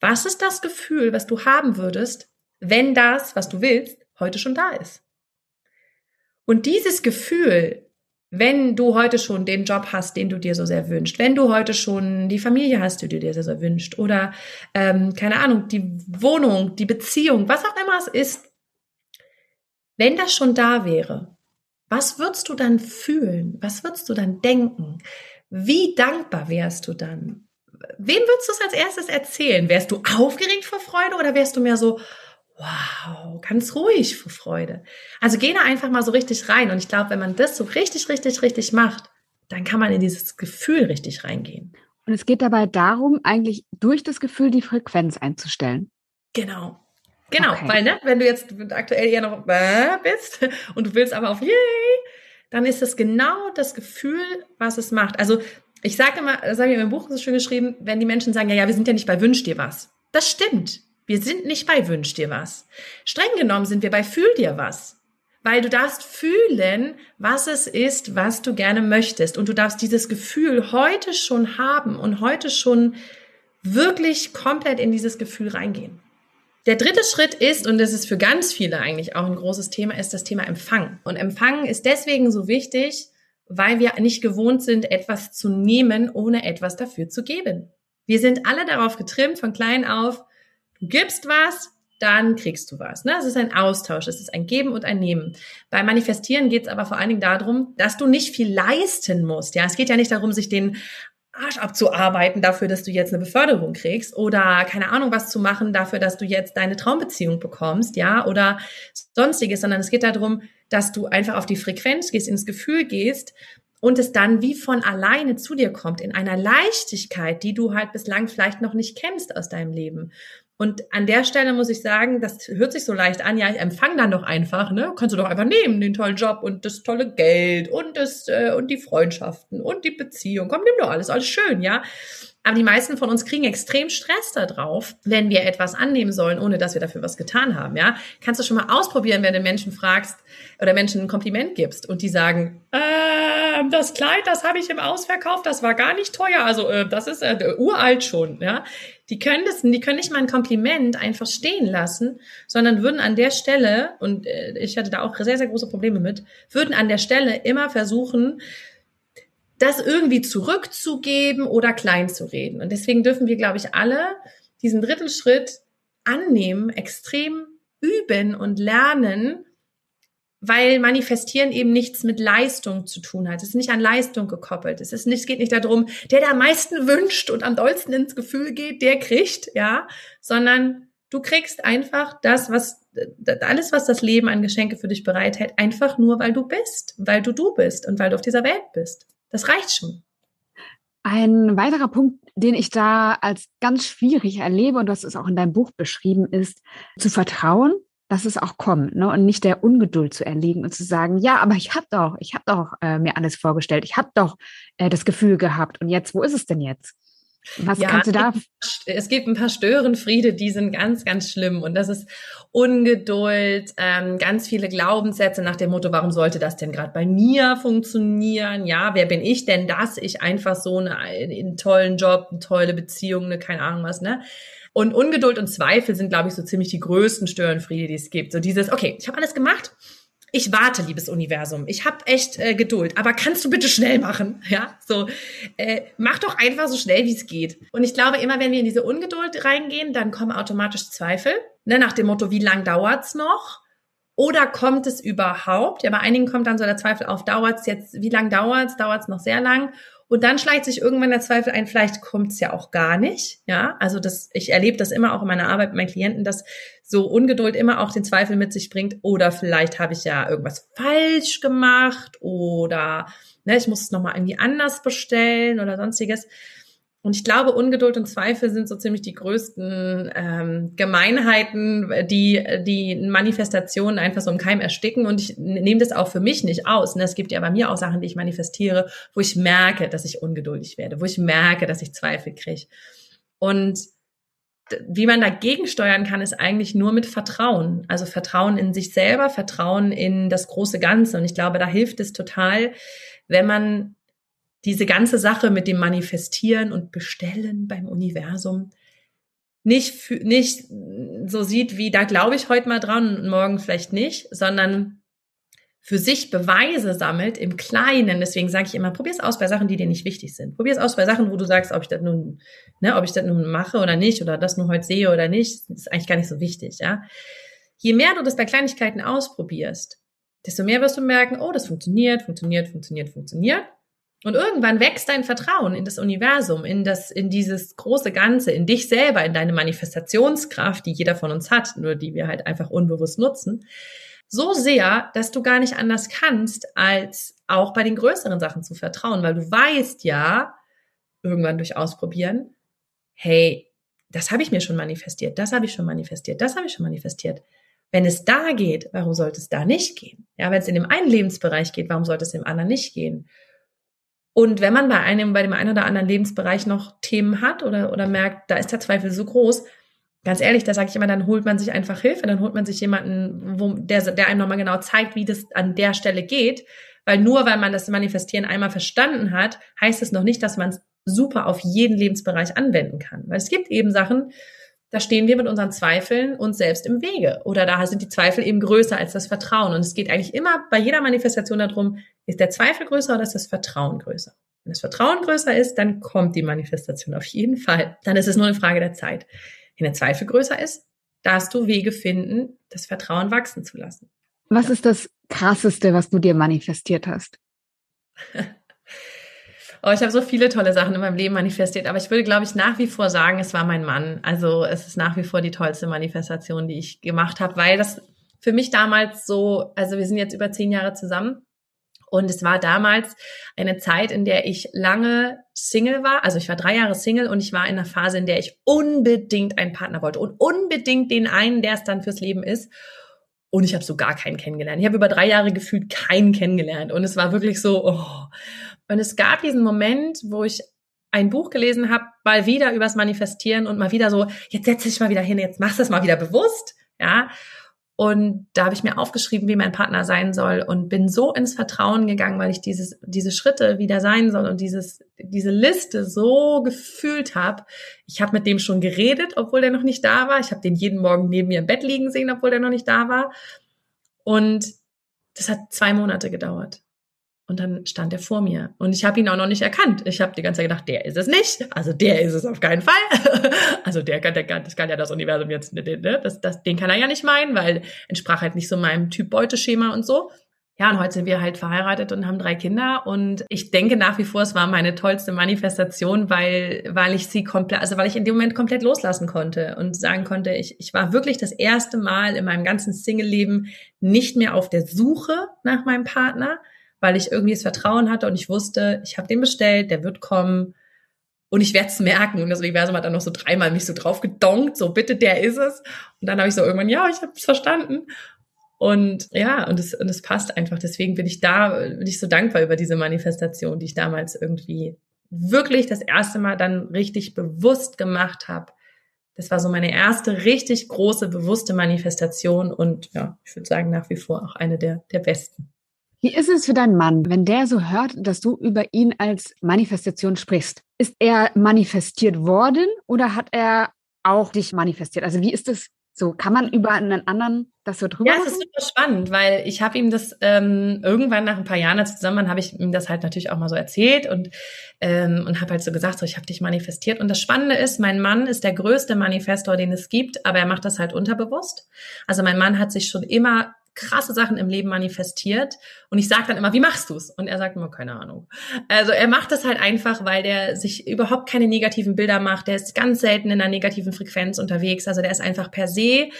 Was ist das Gefühl, was du haben würdest, wenn das, was du willst, heute schon da ist? Und dieses Gefühl wenn du heute schon den Job hast, den du dir so sehr wünschst, wenn du heute schon die Familie hast, die du dir sehr, sehr wünscht, oder ähm, keine Ahnung, die Wohnung, die Beziehung, was auch immer es ist, wenn das schon da wäre, was würdest du dann fühlen? Was würdest du dann denken? Wie dankbar wärst du dann? Wem würdest du es als erstes erzählen? Wärst du aufgeregt vor Freude oder wärst du mehr so, wow, ganz ruhig vor Freude? Also geh da einfach mal so richtig rein. Und ich glaube, wenn man das so richtig, richtig, richtig macht, dann kann man in dieses Gefühl richtig reingehen. Und es geht dabei darum, eigentlich durch das Gefühl die Frequenz einzustellen. Genau. Genau, okay. weil ne, wenn du jetzt aktuell eher noch äh, bist und du willst aber auf Yay, dann ist das genau das Gefühl, was es macht. Also ich sage immer, das habe ich in meinem Buch so schön geschrieben, wenn die Menschen sagen, ja, ja, wir sind ja nicht bei Wünsch dir was. Das stimmt. Wir sind nicht bei Wünsch dir was. Streng genommen sind wir bei Fühl dir was. Weil du darfst fühlen, was es ist, was du gerne möchtest. Und du darfst dieses Gefühl heute schon haben und heute schon wirklich komplett in dieses Gefühl reingehen. Der dritte Schritt ist, und das ist für ganz viele eigentlich auch ein großes Thema, ist das Thema Empfang. Und Empfang ist deswegen so wichtig, weil wir nicht gewohnt sind, etwas zu nehmen, ohne etwas dafür zu geben. Wir sind alle darauf getrimmt, von klein auf, du gibst was, dann kriegst du was. Ne? Es ist ein Austausch, es ist ein Geben und ein Nehmen. Beim Manifestieren geht es aber vor allen Dingen darum, dass du nicht viel leisten musst. Ja, es geht ja nicht darum, sich den Arsch abzuarbeiten dafür, dass du jetzt eine Beförderung kriegst oder keine Ahnung was zu machen dafür, dass du jetzt deine Traumbeziehung bekommst, ja, oder sonstiges, sondern es geht darum, dass du einfach auf die Frequenz gehst, ins Gefühl gehst und es dann wie von alleine zu dir kommt, in einer Leichtigkeit, die du halt bislang vielleicht noch nicht kennst aus deinem Leben. Und an der Stelle muss ich sagen, das hört sich so leicht an, ja, ich empfang dann doch einfach, ne? Kannst du doch einfach nehmen, den tollen Job und das tolle Geld und das äh, und die Freundschaften und die Beziehung. Komm, nimm doch alles, alles schön, ja. Aber die meisten von uns kriegen extrem Stress da drauf, wenn wir etwas annehmen sollen, ohne dass wir dafür was getan haben. Ja, kannst du schon mal ausprobieren, wenn du Menschen fragst oder Menschen ein Kompliment gibst und die sagen, äh, das Kleid, das habe ich im Ausverkauf, das war gar nicht teuer, also äh, das ist äh, uralt schon. Ja, die können das, die können nicht mal ein Kompliment einfach stehen lassen, sondern würden an der Stelle und äh, ich hatte da auch sehr sehr große Probleme mit, würden an der Stelle immer versuchen das irgendwie zurückzugeben oder klein zu reden. Und deswegen dürfen wir, glaube ich, alle diesen dritten Schritt annehmen, extrem üben und lernen, weil manifestieren eben nichts mit Leistung zu tun hat. Es ist nicht an Leistung gekoppelt. Es ist nicht, es geht nicht darum, der, der am meisten wünscht und am dollsten ins Gefühl geht, der kriegt, ja, sondern du kriegst einfach das, was, alles, was das Leben an Geschenke für dich bereithält, einfach nur, weil du bist, weil du du bist und weil du auf dieser Welt bist. Das reicht schon. Ein weiterer Punkt, den ich da als ganz schwierig erlebe, und das ist auch in deinem Buch beschrieben, ist zu vertrauen, dass es auch kommt, ne? Und nicht der Ungeduld zu erliegen und zu sagen, ja, aber ich habe doch, ich habe doch äh, mir alles vorgestellt, ich habe doch äh, das Gefühl gehabt und jetzt, wo ist es denn jetzt? Was ja, kannst du da? Es gibt ein paar Störenfriede, die sind ganz, ganz schlimm. Und das ist Ungeduld, ähm, ganz viele Glaubenssätze nach dem Motto, warum sollte das denn gerade bei mir funktionieren? Ja, wer bin ich denn, dass ich einfach so eine, einen tollen Job, eine tolle Beziehung, eine keine Ahnung was, ne? Und Ungeduld und Zweifel sind, glaube ich, so ziemlich die größten Störenfriede, die es gibt. So dieses, okay, ich habe alles gemacht, ich warte, liebes Universum. Ich habe echt äh, Geduld, aber kannst du bitte schnell machen? Ja, so äh, mach doch einfach so schnell, wie es geht. Und ich glaube, immer wenn wir in diese Ungeduld reingehen, dann kommen automatisch Zweifel, ne, nach dem Motto, wie lang dauert's noch? Oder kommt es überhaupt? Ja, bei einigen kommt dann so der Zweifel auf, dauert's jetzt, wie lang dauert's? Dauert's noch sehr lang? Und dann schleicht sich irgendwann der Zweifel ein, vielleicht kommt es ja auch gar nicht. Ja, also das, ich erlebe das immer auch in meiner Arbeit mit meinen Klienten, dass so Ungeduld immer auch den Zweifel mit sich bringt. Oder vielleicht habe ich ja irgendwas falsch gemacht oder ne, ich muss es nochmal irgendwie anders bestellen oder sonstiges. Und ich glaube, Ungeduld und Zweifel sind so ziemlich die größten ähm, Gemeinheiten, die die Manifestationen einfach so im Keim ersticken. Und ich nehme das auch für mich nicht aus. Und ne? es gibt ja bei mir auch Sachen, die ich manifestiere, wo ich merke, dass ich ungeduldig werde, wo ich merke, dass ich Zweifel kriege. Und wie man dagegen steuern kann, ist eigentlich nur mit Vertrauen. Also Vertrauen in sich selber, Vertrauen in das große Ganze. Und ich glaube, da hilft es total, wenn man diese ganze Sache mit dem Manifestieren und Bestellen beim Universum nicht, nicht so sieht wie, da glaube ich heute mal dran und morgen vielleicht nicht, sondern für sich Beweise sammelt im Kleinen. Deswegen sage ich immer, probier es aus bei Sachen, die dir nicht wichtig sind. Probier es aus bei Sachen, wo du sagst, ob ich das nun, ne, ob ich das nun mache oder nicht oder das nur heute sehe oder nicht, ist eigentlich gar nicht so wichtig, ja. Je mehr du das bei Kleinigkeiten ausprobierst, desto mehr wirst du merken, oh, das funktioniert, funktioniert, funktioniert, funktioniert. Und irgendwann wächst dein Vertrauen in das Universum, in das, in dieses große Ganze, in dich selber, in deine Manifestationskraft, die jeder von uns hat, nur die wir halt einfach unbewusst nutzen. So sehr, dass du gar nicht anders kannst, als auch bei den größeren Sachen zu vertrauen, weil du weißt ja, irgendwann durch Ausprobieren, hey, das habe ich mir schon manifestiert, das habe ich schon manifestiert, das habe ich schon manifestiert. Wenn es da geht, warum sollte es da nicht gehen? Ja, wenn es in dem einen Lebensbereich geht, warum sollte es im anderen nicht gehen? Und wenn man bei einem, bei dem einen oder anderen Lebensbereich noch Themen hat oder, oder merkt, da ist der Zweifel so groß, ganz ehrlich, da sage ich immer, dann holt man sich einfach Hilfe, dann holt man sich jemanden, wo, der, der einem nochmal genau zeigt, wie das an der Stelle geht. Weil nur weil man das Manifestieren einmal verstanden hat, heißt es noch nicht, dass man es super auf jeden Lebensbereich anwenden kann. Weil es gibt eben Sachen, da stehen wir mit unseren Zweifeln uns selbst im Wege. Oder da sind die Zweifel eben größer als das Vertrauen. Und es geht eigentlich immer bei jeder Manifestation darum, ist der Zweifel größer oder ist das Vertrauen größer? Wenn das Vertrauen größer ist, dann kommt die Manifestation auf jeden Fall. Dann ist es nur eine Frage der Zeit. Wenn der Zweifel größer ist, darfst du Wege finden, das Vertrauen wachsen zu lassen. Was ist das Krasseste, was du dir manifestiert hast? Oh, ich habe so viele tolle Sachen in meinem Leben manifestiert, aber ich würde, glaube ich, nach wie vor sagen, es war mein Mann. Also es ist nach wie vor die tollste Manifestation, die ich gemacht habe, weil das für mich damals so, also wir sind jetzt über zehn Jahre zusammen und es war damals eine Zeit, in der ich lange Single war. Also ich war drei Jahre Single und ich war in einer Phase, in der ich unbedingt einen Partner wollte und unbedingt den einen, der es dann fürs Leben ist. Und ich habe so gar keinen kennengelernt. Ich habe über drei Jahre gefühlt keinen kennengelernt. Und es war wirklich so, oh. Und es gab diesen Moment, wo ich ein Buch gelesen habe, mal wieder übers Manifestieren und mal wieder so, jetzt setz dich mal wieder hin, jetzt machst du es mal wieder bewusst, ja. Und da habe ich mir aufgeschrieben, wie mein Partner sein soll und bin so ins Vertrauen gegangen, weil ich dieses, diese Schritte, wie der sein soll und dieses, diese Liste so gefühlt habe. Ich habe mit dem schon geredet, obwohl der noch nicht da war. Ich habe den jeden Morgen neben mir im Bett liegen sehen, obwohl der noch nicht da war. Und das hat zwei Monate gedauert. Und dann stand er vor mir. Und ich habe ihn auch noch nicht erkannt. Ich habe die ganze Zeit gedacht, der ist es nicht. Also der ist es auf keinen Fall. also der kann, der kann, das kann ja das Universum jetzt, ne? Das, das, den kann er ja nicht meinen, weil entsprach halt nicht so meinem Typ Beuteschema und so. Ja, und heute sind wir halt verheiratet und haben drei Kinder. Und ich denke nach wie vor, es war meine tollste Manifestation, weil, weil ich sie komplett, also weil ich in dem Moment komplett loslassen konnte und sagen konnte, ich, ich war wirklich das erste Mal in meinem ganzen Single-Leben nicht mehr auf der Suche nach meinem Partner, weil ich irgendwie das Vertrauen hatte und ich wusste, ich habe den bestellt, der wird kommen und ich werde es merken. Und das Universum hat dann noch so dreimal mich so drauf gedonkt, so bitte, der ist es. Und dann habe ich so irgendwann, ja, ich habe es verstanden. Und ja, und es, und es passt einfach. Deswegen bin ich da, bin ich so dankbar über diese Manifestation, die ich damals irgendwie wirklich das erste Mal dann richtig bewusst gemacht habe. Das war so meine erste richtig große, bewusste Manifestation und ja, ich würde sagen, nach wie vor auch eine der, der besten. Wie ist es für deinen Mann, wenn der so hört, dass du über ihn als Manifestation sprichst? Ist er manifestiert worden oder hat er auch dich manifestiert? Also wie ist es so? Kann man über einen anderen das so drüber Ja, es ist super spannend, weil ich habe ihm das ähm, irgendwann nach ein paar Jahren zusammen, habe ich ihm das halt natürlich auch mal so erzählt und ähm, und habe halt so gesagt, so ich habe dich manifestiert. Und das Spannende ist, mein Mann ist der größte Manifestor, den es gibt, aber er macht das halt unterbewusst. Also mein Mann hat sich schon immer krasse Sachen im Leben manifestiert und ich sage dann immer, wie machst du's? Und er sagt immer, keine Ahnung. Also er macht das halt einfach, weil der sich überhaupt keine negativen Bilder macht. Der ist ganz selten in einer negativen Frequenz unterwegs. Also der ist einfach per se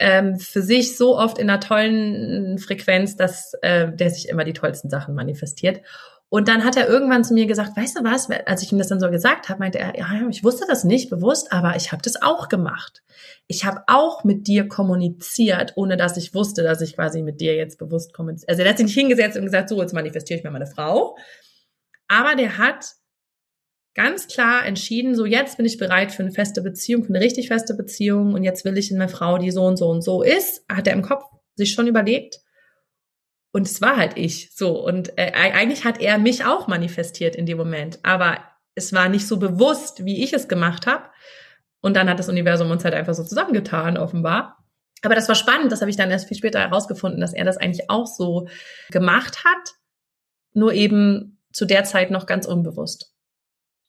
ähm, für sich so oft in einer tollen Frequenz, dass äh, der sich immer die tollsten Sachen manifestiert. Und dann hat er irgendwann zu mir gesagt, weißt du was, als ich ihm das dann so gesagt habe, meinte er, ja, ich wusste das nicht bewusst, aber ich habe das auch gemacht. Ich habe auch mit dir kommuniziert, ohne dass ich wusste, dass ich quasi mit dir jetzt bewusst kommuniziere. Also er hat sich nicht hingesetzt und gesagt, so, jetzt manifestiere ich mir meine Frau. Aber der hat ganz klar entschieden, so jetzt bin ich bereit für eine feste Beziehung, für eine richtig feste Beziehung und jetzt will ich in eine Frau, die so und so und so ist, hat er im Kopf sich schon überlegt und es war halt ich so. Und äh, eigentlich hat er mich auch manifestiert in dem Moment. Aber es war nicht so bewusst, wie ich es gemacht habe. Und dann hat das Universum uns halt einfach so zusammengetan, offenbar. Aber das war spannend, das habe ich dann erst viel später herausgefunden, dass er das eigentlich auch so gemacht hat, nur eben zu der Zeit noch ganz unbewusst.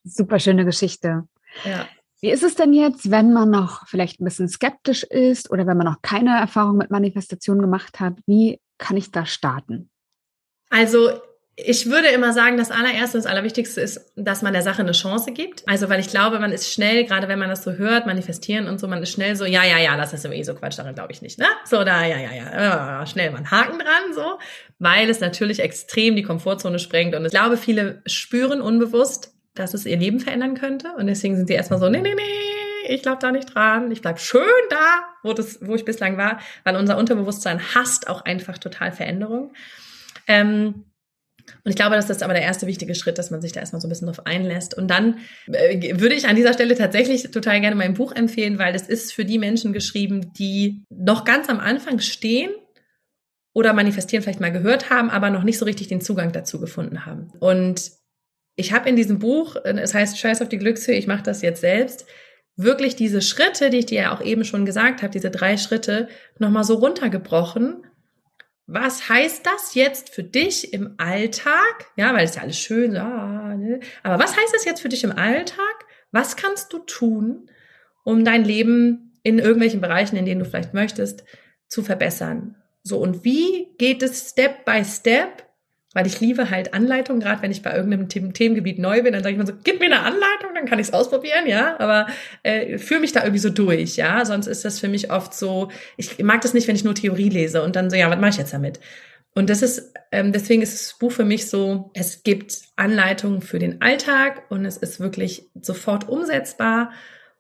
Super schöne Geschichte. Ja. Wie ist es denn jetzt, wenn man noch vielleicht ein bisschen skeptisch ist oder wenn man noch keine Erfahrung mit Manifestation gemacht hat? Wie kann ich da starten? Also ich würde immer sagen, das allererste, das allerwichtigste ist, dass man der Sache eine Chance gibt. Also, weil ich glaube, man ist schnell, gerade wenn man das so hört, manifestieren und so, man ist schnell so, ja, ja, ja, das ist eh so Quatsch, daran glaube ich nicht, ne? So, da, ja, ja, ja, schnell mal einen Haken dran, so, weil es natürlich extrem die Komfortzone sprengt und ich glaube, viele spüren unbewusst, dass es ihr Leben verändern könnte und deswegen sind sie erstmal so, nee, nee, nee, ich glaube da nicht dran, ich bleib schön da, wo, das, wo ich bislang war, weil unser Unterbewusstsein hasst auch einfach total Veränderung. Ähm, und ich glaube, das ist aber der erste wichtige Schritt, dass man sich da erstmal so ein bisschen drauf einlässt. Und dann äh, würde ich an dieser Stelle tatsächlich total gerne mein Buch empfehlen, weil das ist für die Menschen geschrieben, die noch ganz am Anfang stehen oder manifestieren vielleicht mal gehört haben, aber noch nicht so richtig den Zugang dazu gefunden haben. Und ich habe in diesem Buch, äh, es heißt Scheiß auf die Glückshöhe, ich mache das jetzt selbst, wirklich diese Schritte, die ich dir ja auch eben schon gesagt habe, diese drei Schritte, nochmal so runtergebrochen was heißt das jetzt für dich im Alltag? Ja, weil es ja alles schön, ah, ne? aber was heißt das jetzt für dich im Alltag? Was kannst du tun, um dein Leben in irgendwelchen Bereichen, in denen du vielleicht möchtest, zu verbessern? So, und wie geht es Step by Step weil ich liebe halt Anleitungen, gerade wenn ich bei irgendeinem Themengebiet neu bin, dann sage ich mir so, gib mir eine Anleitung, dann kann ich es ausprobieren, ja. Aber äh, führe mich da irgendwie so durch, ja. Sonst ist das für mich oft so, ich mag das nicht, wenn ich nur Theorie lese und dann so, ja, was mache ich jetzt damit? Und das ist, ähm, deswegen ist das Buch für mich so, es gibt Anleitungen für den Alltag und es ist wirklich sofort umsetzbar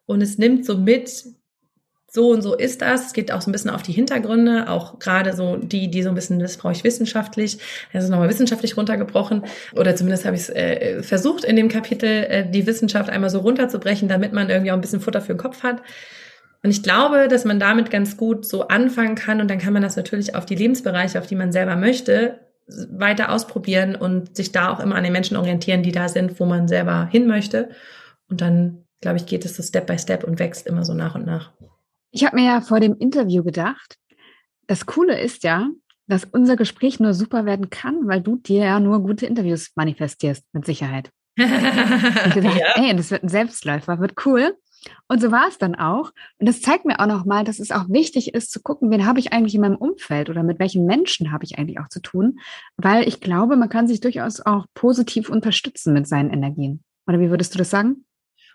und es nimmt so mit, so und so ist das. Es geht auch so ein bisschen auf die Hintergründe, auch gerade so die, die so ein bisschen, das brauche ich wissenschaftlich. Das ist nochmal wissenschaftlich runtergebrochen. Oder zumindest habe ich es äh, versucht, in dem Kapitel äh, die Wissenschaft einmal so runterzubrechen, damit man irgendwie auch ein bisschen Futter für den Kopf hat. Und ich glaube, dass man damit ganz gut so anfangen kann und dann kann man das natürlich auf die Lebensbereiche, auf die man selber möchte, weiter ausprobieren und sich da auch immer an den Menschen orientieren, die da sind, wo man selber hin möchte. Und dann, glaube ich, geht es so Step by Step und wächst immer so nach und nach. Ich habe mir ja vor dem Interview gedacht, das Coole ist ja, dass unser Gespräch nur super werden kann, weil du dir ja nur gute Interviews manifestierst, mit Sicherheit. ich gedacht, ja. ey, das wird ein Selbstläufer, wird cool. Und so war es dann auch. Und das zeigt mir auch nochmal, dass es auch wichtig ist zu gucken, wen habe ich eigentlich in meinem Umfeld oder mit welchen Menschen habe ich eigentlich auch zu tun. Weil ich glaube, man kann sich durchaus auch positiv unterstützen mit seinen Energien. Oder wie würdest du das sagen?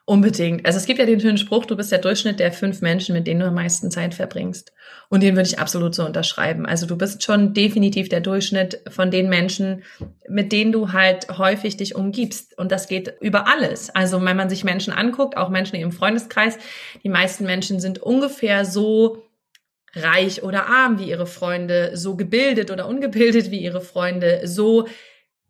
Unbedingt. Also es gibt ja den schönen Spruch, du bist der Durchschnitt der fünf Menschen, mit denen du am meisten Zeit verbringst. Und den würde ich absolut so unterschreiben. Also du bist schon definitiv der Durchschnitt von den Menschen, mit denen du halt häufig dich umgibst. Und das geht über alles. Also wenn man sich Menschen anguckt, auch Menschen im Freundeskreis, die meisten Menschen sind ungefähr so reich oder arm wie ihre Freunde, so gebildet oder ungebildet wie ihre Freunde, so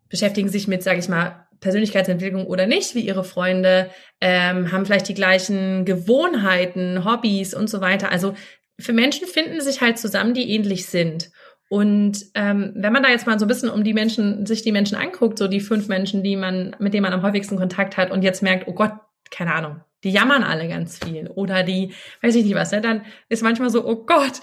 beschäftigen sich mit, sage ich mal, Persönlichkeitsentwicklung oder nicht wie ihre Freunde, ähm, haben vielleicht die gleichen Gewohnheiten, Hobbys und so weiter. Also für Menschen finden sich halt zusammen, die ähnlich sind. Und ähm, wenn man da jetzt mal so ein bisschen um die Menschen, sich die Menschen anguckt, so die fünf Menschen, die man, mit denen man am häufigsten Kontakt hat und jetzt merkt, oh Gott, keine Ahnung, die jammern alle ganz viel. Oder die, weiß ich nicht was, ne, dann ist manchmal so, oh Gott,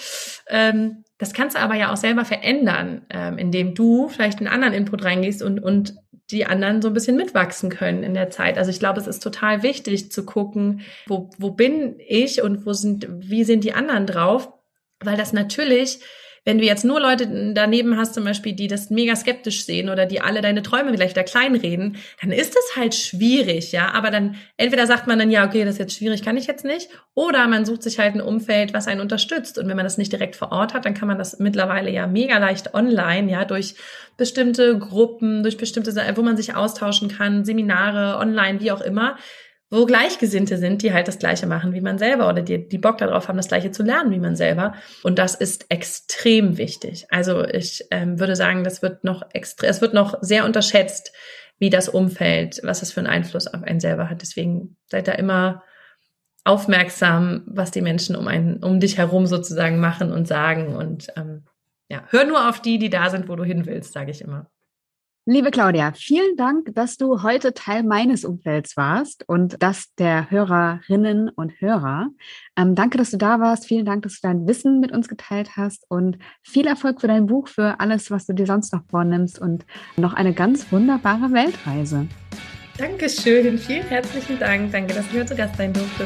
ähm, das kannst du aber ja auch selber verändern, ähm, indem du vielleicht einen anderen Input reingehst und, und die anderen so ein bisschen mitwachsen können in der Zeit. Also ich glaube, es ist total wichtig zu gucken, wo, wo bin ich und wo sind, wie sind die anderen drauf, weil das natürlich wenn du jetzt nur Leute daneben hast, zum Beispiel, die das mega skeptisch sehen oder die alle deine Träume vielleicht wieder kleinreden, dann ist es halt schwierig, ja. Aber dann entweder sagt man dann, ja, okay, das ist jetzt schwierig, kann ich jetzt nicht. Oder man sucht sich halt ein Umfeld, was einen unterstützt. Und wenn man das nicht direkt vor Ort hat, dann kann man das mittlerweile ja mega leicht online, ja, durch bestimmte Gruppen, durch bestimmte, wo man sich austauschen kann, Seminare, online, wie auch immer wo Gleichgesinnte sind, die halt das Gleiche machen wie man selber oder die, die Bock darauf haben, das Gleiche zu lernen wie man selber. Und das ist extrem wichtig. Also ich ähm, würde sagen, das wird noch extra, es wird noch sehr unterschätzt, wie das Umfeld, was es für einen Einfluss auf einen selber hat. Deswegen seid da immer aufmerksam, was die Menschen um einen, um dich herum sozusagen machen und sagen. Und ähm, ja, hör nur auf die, die da sind, wo du hin willst, sage ich immer. Liebe Claudia, vielen Dank, dass du heute Teil meines Umfelds warst und das der Hörerinnen und Hörer. Ähm, danke, dass du da warst. Vielen Dank, dass du dein Wissen mit uns geteilt hast und viel Erfolg für dein Buch, für alles, was du dir sonst noch vornimmst und noch eine ganz wunderbare Weltreise. Dankeschön, vielen herzlichen Dank. Danke, dass ich heute Gast sein durfte.